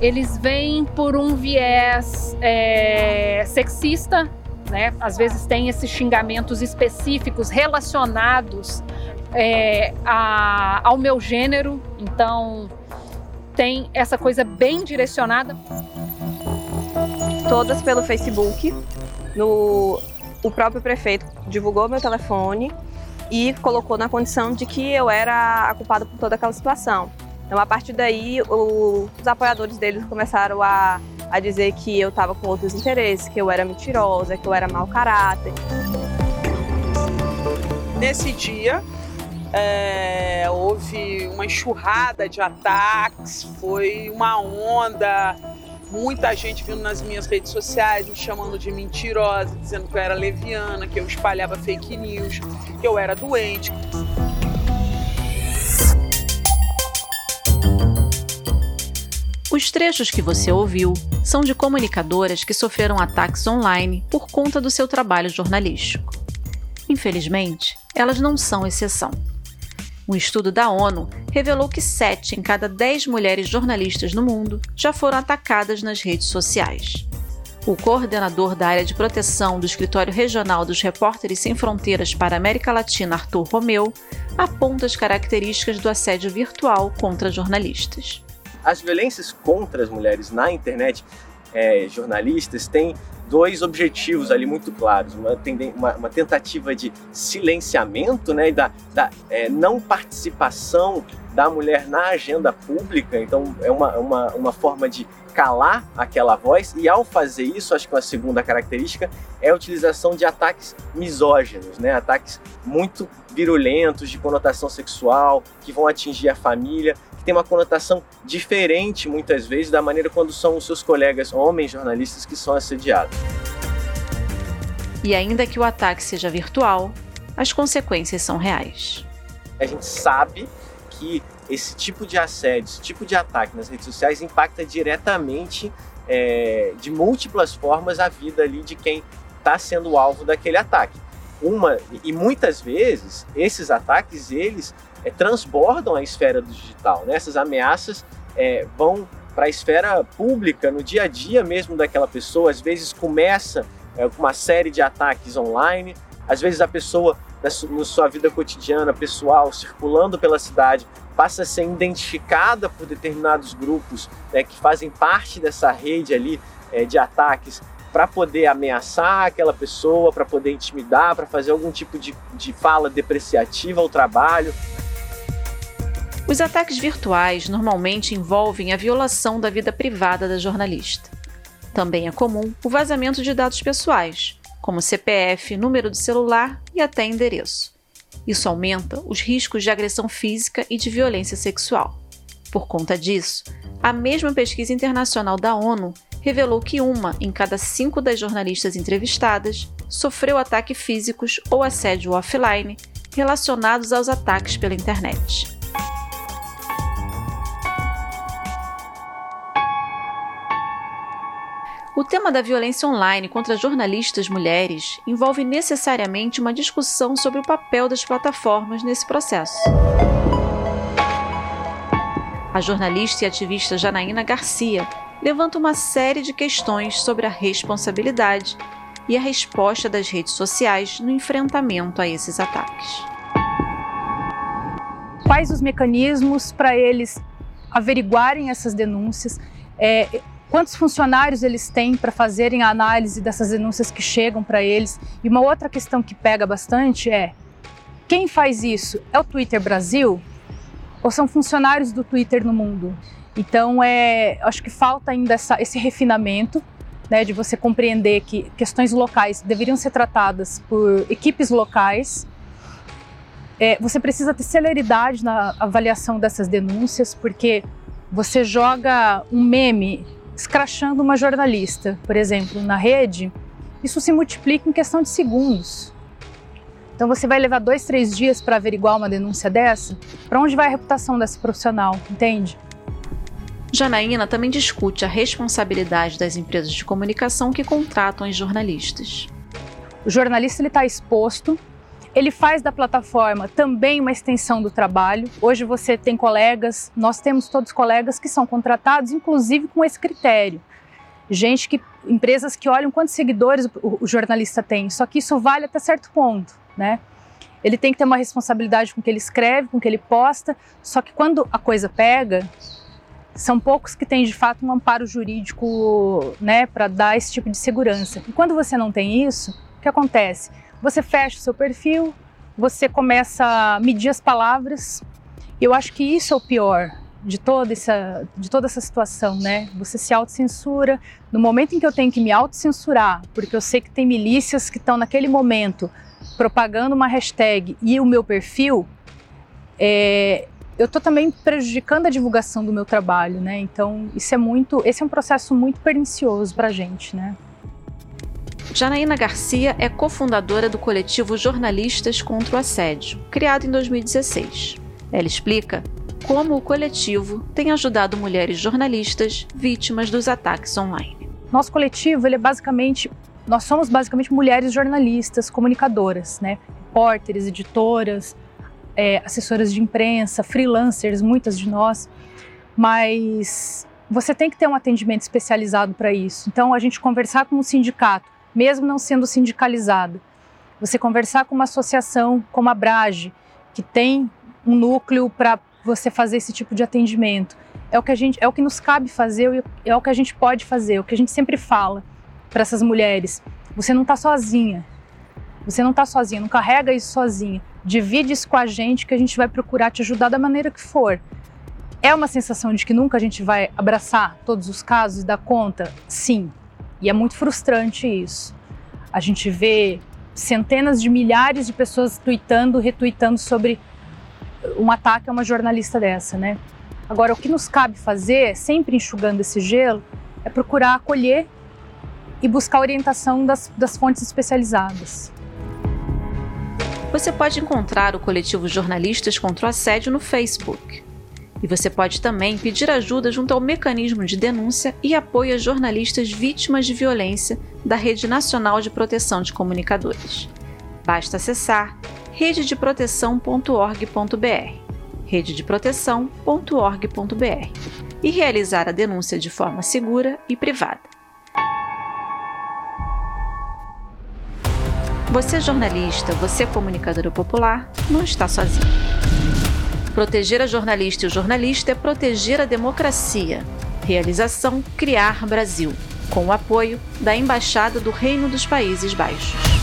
eles vêm por um viés é, sexista, né? Às vezes tem esses xingamentos específicos relacionados é, a, ao meu gênero, então tem essa coisa bem direcionada. Todas pelo Facebook. No, o próprio prefeito divulgou meu telefone e colocou na condição de que eu era a culpada por toda aquela situação. Então, a partir daí, o, os apoiadores deles começaram a, a dizer que eu estava com outros interesses, que eu era mentirosa, que eu era mau caráter. Nesse dia, é, houve uma enxurrada de ataques, foi uma onda, muita gente vindo nas minhas redes sociais me chamando de mentirosa, dizendo que eu era leviana, que eu espalhava fake news, que eu era doente. Os trechos que você ouviu são de comunicadoras que sofreram ataques online por conta do seu trabalho jornalístico. Infelizmente, elas não são exceção. Um estudo da ONU revelou que 7 em cada 10 mulheres jornalistas no mundo já foram atacadas nas redes sociais. O coordenador da área de proteção do Escritório Regional dos Repórteres Sem Fronteiras para a América Latina, Arthur Romeu, aponta as características do assédio virtual contra jornalistas. As violências contra as mulheres na internet, é, jornalistas, têm dois objetivos ali muito claros. Uma, uma, uma tentativa de silenciamento né, e da, da é, não participação da mulher na agenda pública, então é uma, uma, uma forma de calar aquela voz, e ao fazer isso, acho que uma segunda característica é a utilização de ataques misóginos, né? ataques muito virulentos, de conotação sexual, que vão atingir a família tem uma conotação diferente muitas vezes da maneira quando são os seus colegas homens jornalistas que são assediados. E ainda que o ataque seja virtual, as consequências são reais. A gente sabe que esse tipo de assédio, esse tipo de ataque nas redes sociais impacta diretamente é, de múltiplas formas a vida ali de quem está sendo alvo daquele ataque. Uma e muitas vezes esses ataques eles é, transbordam a esfera do digital. Né? Essas ameaças é, vão para a esfera pública, no dia a dia mesmo daquela pessoa. Às vezes começa é, uma série de ataques online, às vezes a pessoa, na sua vida cotidiana, pessoal, circulando pela cidade, passa a ser identificada por determinados grupos né, que fazem parte dessa rede ali é, de ataques para poder ameaçar aquela pessoa, para poder intimidar, para fazer algum tipo de, de fala depreciativa ao trabalho. Os ataques virtuais normalmente envolvem a violação da vida privada da jornalista. Também é comum o vazamento de dados pessoais, como CPF, número de celular e até endereço. Isso aumenta os riscos de agressão física e de violência sexual. Por conta disso, a mesma pesquisa internacional da ONU revelou que uma em cada cinco das jornalistas entrevistadas sofreu ataques físicos ou assédio offline relacionados aos ataques pela internet. Tema da violência online contra jornalistas mulheres envolve necessariamente uma discussão sobre o papel das plataformas nesse processo. A jornalista e ativista Janaína Garcia levanta uma série de questões sobre a responsabilidade e a resposta das redes sociais no enfrentamento a esses ataques. Quais os mecanismos para eles averiguarem essas denúncias? É, quantos funcionários eles têm para fazerem a análise dessas denúncias que chegam para eles. E uma outra questão que pega bastante é: quem faz isso? É o Twitter Brasil ou são funcionários do Twitter no mundo? Então, é, acho que falta ainda essa, esse refinamento né, de você compreender que questões locais deveriam ser tratadas por equipes locais. É, você precisa ter celeridade na avaliação dessas denúncias, porque você joga um meme escrachando uma jornalista, por exemplo, na rede, isso se multiplica em questão de segundos. Então você vai levar dois, três dias para averiguar uma denúncia dessa? Para onde vai a reputação desse profissional, entende? Janaína também discute a responsabilidade das empresas de comunicação que contratam os jornalistas. O jornalista está exposto, Ele faz da plataforma também uma extensão do trabalho. Hoje você tem colegas, nós temos todos colegas que são contratados, inclusive com esse critério. Gente que empresas que olham quantos seguidores o, o jornalista tem. Só que isso vale até certo ponto, né? Ele tem que ter uma responsabilidade com o que ele escreve, com o que ele posta. Só que quando a coisa pega, são poucos que têm de fato um amparo jurídico, né, para dar esse tipo de segurança. E quando você não tem isso, o que acontece? Você fecha o seu perfil, você começa a medir as palavras. Eu acho que isso é o pior de toda essa, de toda essa situação, né? Você se autocensura. No momento em que eu tenho que me autocensurar, porque eu sei que tem milícias que estão naquele momento propagando uma hashtag e o meu perfil, é, eu estou também prejudicando a divulgação do meu trabalho, né? Então, isso é muito, esse é um processo muito pernicioso para a gente, né? Janaína Garcia é cofundadora do coletivo Jornalistas contra o Assédio, criado em 2016. Ela explica como o coletivo tem ajudado mulheres jornalistas vítimas dos ataques online. Nosso coletivo, ele é basicamente, nós somos basicamente mulheres jornalistas, comunicadoras, né? Repórteres, editoras, é, assessoras de imprensa, freelancers, muitas de nós, mas você tem que ter um atendimento especializado para isso. Então, a gente conversar com um sindicato, mesmo não sendo sindicalizado. Você conversar com uma associação como a Brage, que tem um núcleo para você fazer esse tipo de atendimento. É o que a gente, é o que nos cabe fazer, é o que a gente pode fazer, é o que a gente sempre fala para essas mulheres. Você não está sozinha. Você não está sozinha, não carrega isso sozinha. Divide isso com a gente que a gente vai procurar te ajudar da maneira que for. É uma sensação de que nunca a gente vai abraçar todos os casos e dar conta? Sim, e é muito frustrante isso. A gente vê centenas de milhares de pessoas tweetando, retweetando sobre um ataque a uma jornalista dessa, né? Agora, o que nos cabe fazer, sempre enxugando esse gelo, é procurar acolher e buscar orientação das, das fontes especializadas. Você pode encontrar o coletivo Jornalistas contra o Assédio no Facebook. E você pode também pedir ajuda junto ao mecanismo de denúncia e apoio a jornalistas vítimas de violência da Rede Nacional de Proteção de Comunicadores. Basta acessar rededeproteção.org.br rededeproteção.org.br e realizar a denúncia de forma segura e privada. Você jornalista, você comunicadora popular, não está sozinho. Proteger a jornalista e o jornalista é proteger a democracia. Realização Criar Brasil, com o apoio da Embaixada do Reino dos Países Baixos.